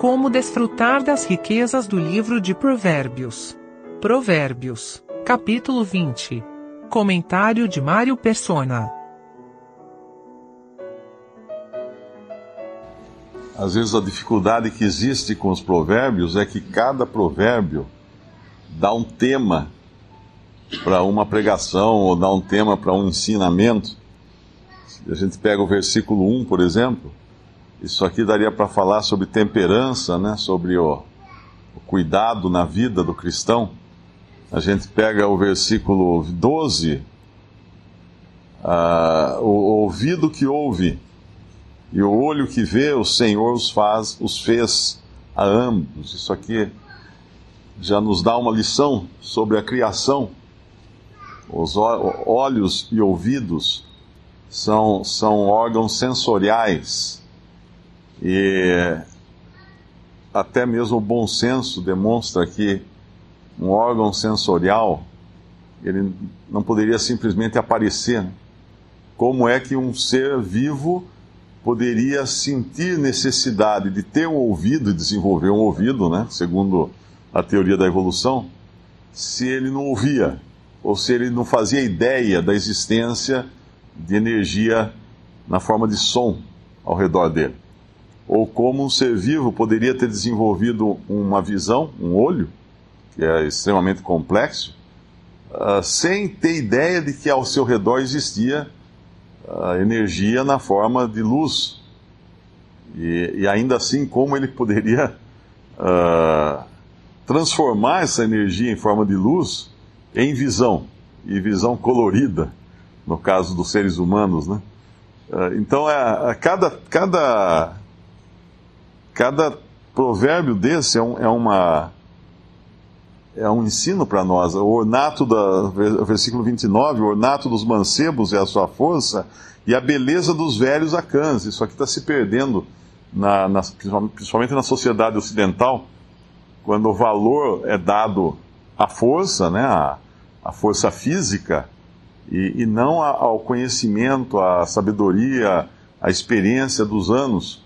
Como desfrutar das riquezas do livro de Provérbios. Provérbios, capítulo 20. Comentário de Mário Persona. Às vezes a dificuldade que existe com os provérbios é que cada provérbio dá um tema para uma pregação ou dá um tema para um ensinamento. A gente pega o versículo 1, por exemplo, isso aqui daria para falar sobre temperança, né? sobre o, o cuidado na vida do cristão. A gente pega o versículo 12, uh, ah, o ouvido que ouve e o olho que vê, o Senhor os faz, os fez a ambos. Isso aqui já nos dá uma lição sobre a criação. Os olhos e ouvidos são, são órgãos sensoriais e até mesmo o bom senso demonstra que um órgão sensorial ele não poderia simplesmente aparecer. Como é que um ser vivo poderia sentir necessidade de ter um ouvido desenvolver um ouvido, né, segundo a teoria da evolução, se ele não ouvia, ou se ele não fazia ideia da existência de energia na forma de som ao redor dele. Ou como um ser vivo poderia ter desenvolvido uma visão, um olho, que é extremamente complexo, uh, sem ter ideia de que ao seu redor existia a energia na forma de luz. E, e ainda assim, como ele poderia uh, transformar essa energia em forma de luz em visão, e visão colorida, no caso dos seres humanos, né? Uh, então, é, cada, cada, cada provérbio desse é, um, é uma é um ensino para nós. O ornato da versículo 29, o ornato dos mancebos é a sua força e a beleza dos velhos a cães. Isso aqui está se perdendo, na, na, principalmente na sociedade ocidental, quando o valor é dado à força, né, à, à força física, e, e não ao conhecimento, à sabedoria, à experiência dos anos.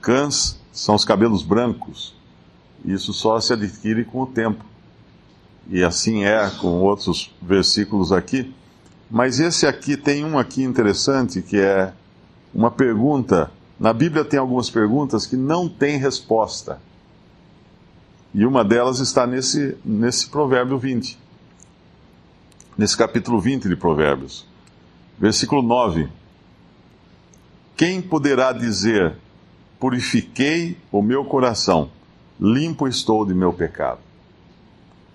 Cães são os cabelos brancos. Isso só se adquire com o tempo e assim é com outros versículos aqui. Mas esse aqui tem um aqui interessante que é uma pergunta. Na Bíblia tem algumas perguntas que não têm resposta. E uma delas está nesse, nesse provérbio 20. Nesse capítulo 20 de Provérbios. Versículo 9. Quem poderá dizer: Purifiquei o meu coração, limpo estou de meu pecado?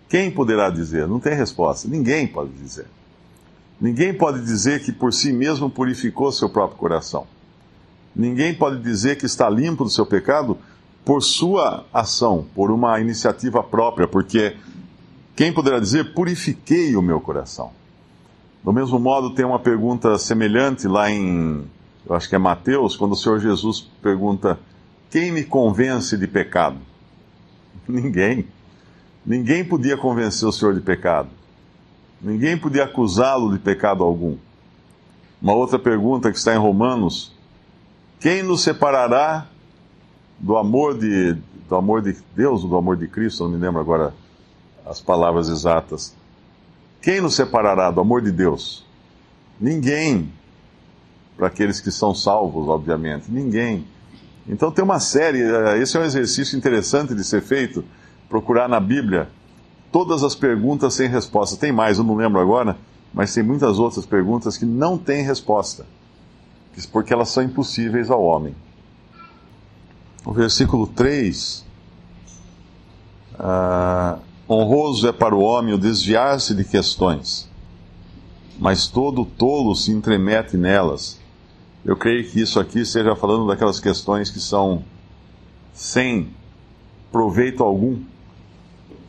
Quem poderá dizer? Não tem resposta. Ninguém pode dizer. Ninguém pode dizer que por si mesmo purificou seu próprio coração. Ninguém pode dizer que está limpo do seu pecado por sua ação, por uma iniciativa própria, porque quem poderá dizer purifiquei o meu coração? Do mesmo modo, tem uma pergunta semelhante lá em, eu acho que é Mateus, quando o Senhor Jesus pergunta: Quem me convence de pecado? Ninguém. Ninguém podia convencer o Senhor de pecado. Ninguém podia acusá-lo de pecado algum. Uma outra pergunta que está em Romanos: quem nos separará do amor de, do amor de Deus, do amor de Cristo? Não me lembro agora as palavras exatas. Quem nos separará do amor de Deus? Ninguém. Para aqueles que são salvos, obviamente. Ninguém. Então tem uma série, eh, esse é um exercício interessante de ser feito procurar na Bíblia todas as perguntas sem resposta. Tem mais, eu não lembro agora, mas tem muitas outras perguntas que não têm resposta, porque elas são impossíveis ao homem. O versículo 3. Uh, ah, honroso é para o homem o desviar-se de questões, mas todo tolo se entremete nelas. Eu creio que isso aqui esteja falando daquelas questões que são sem proveito algum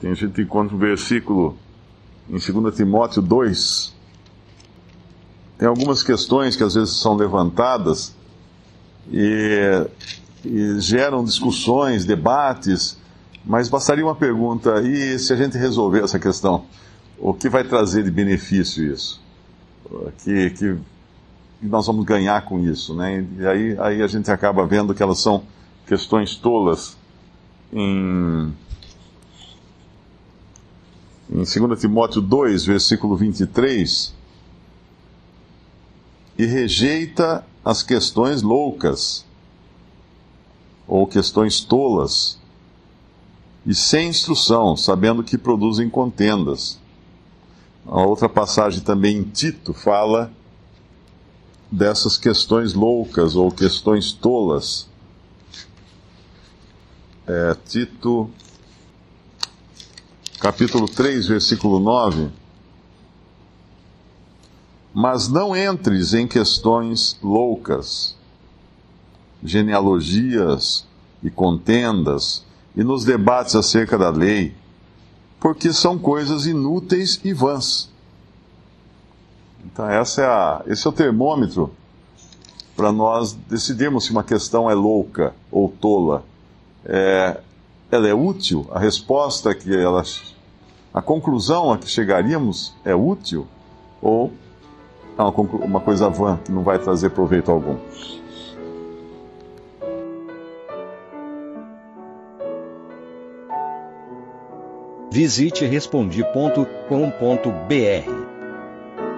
tem, gente encontra um versículo em 2 Timóteo 2. Tem algumas questões que às vezes são levantadas e, e geram discussões, debates, mas bastaria uma pergunta: e se a gente resolver essa questão? O que vai trazer de benefício isso? Que, nós vamos ganhar com isso, né? E aí, aí a gente acaba vendo que elas são questões tolas em, em 2 Timóteo 2, versículo 23, e rejeita as questões loucas ou questões tolas e sem instrução, sabendo que produzem contendas. A outra passagem também em Tito fala dessas questões loucas ou questões tolas. É, Tito, capítulo 3, versículo 9. Mas não entres em questões loucas, genealogias e contendas, e nos debates acerca da lei, porque são coisas inúteis e vãs. Então, essa é a, esse é o termômetro para nós decidirmos se uma questão é louca ou tola. É, ela é útil? A resposta que ela. A conclusão a que chegaríamos é útil? Ou é uma, uma coisa vã que não vai trazer proveito algum? Visite respondi.com.br.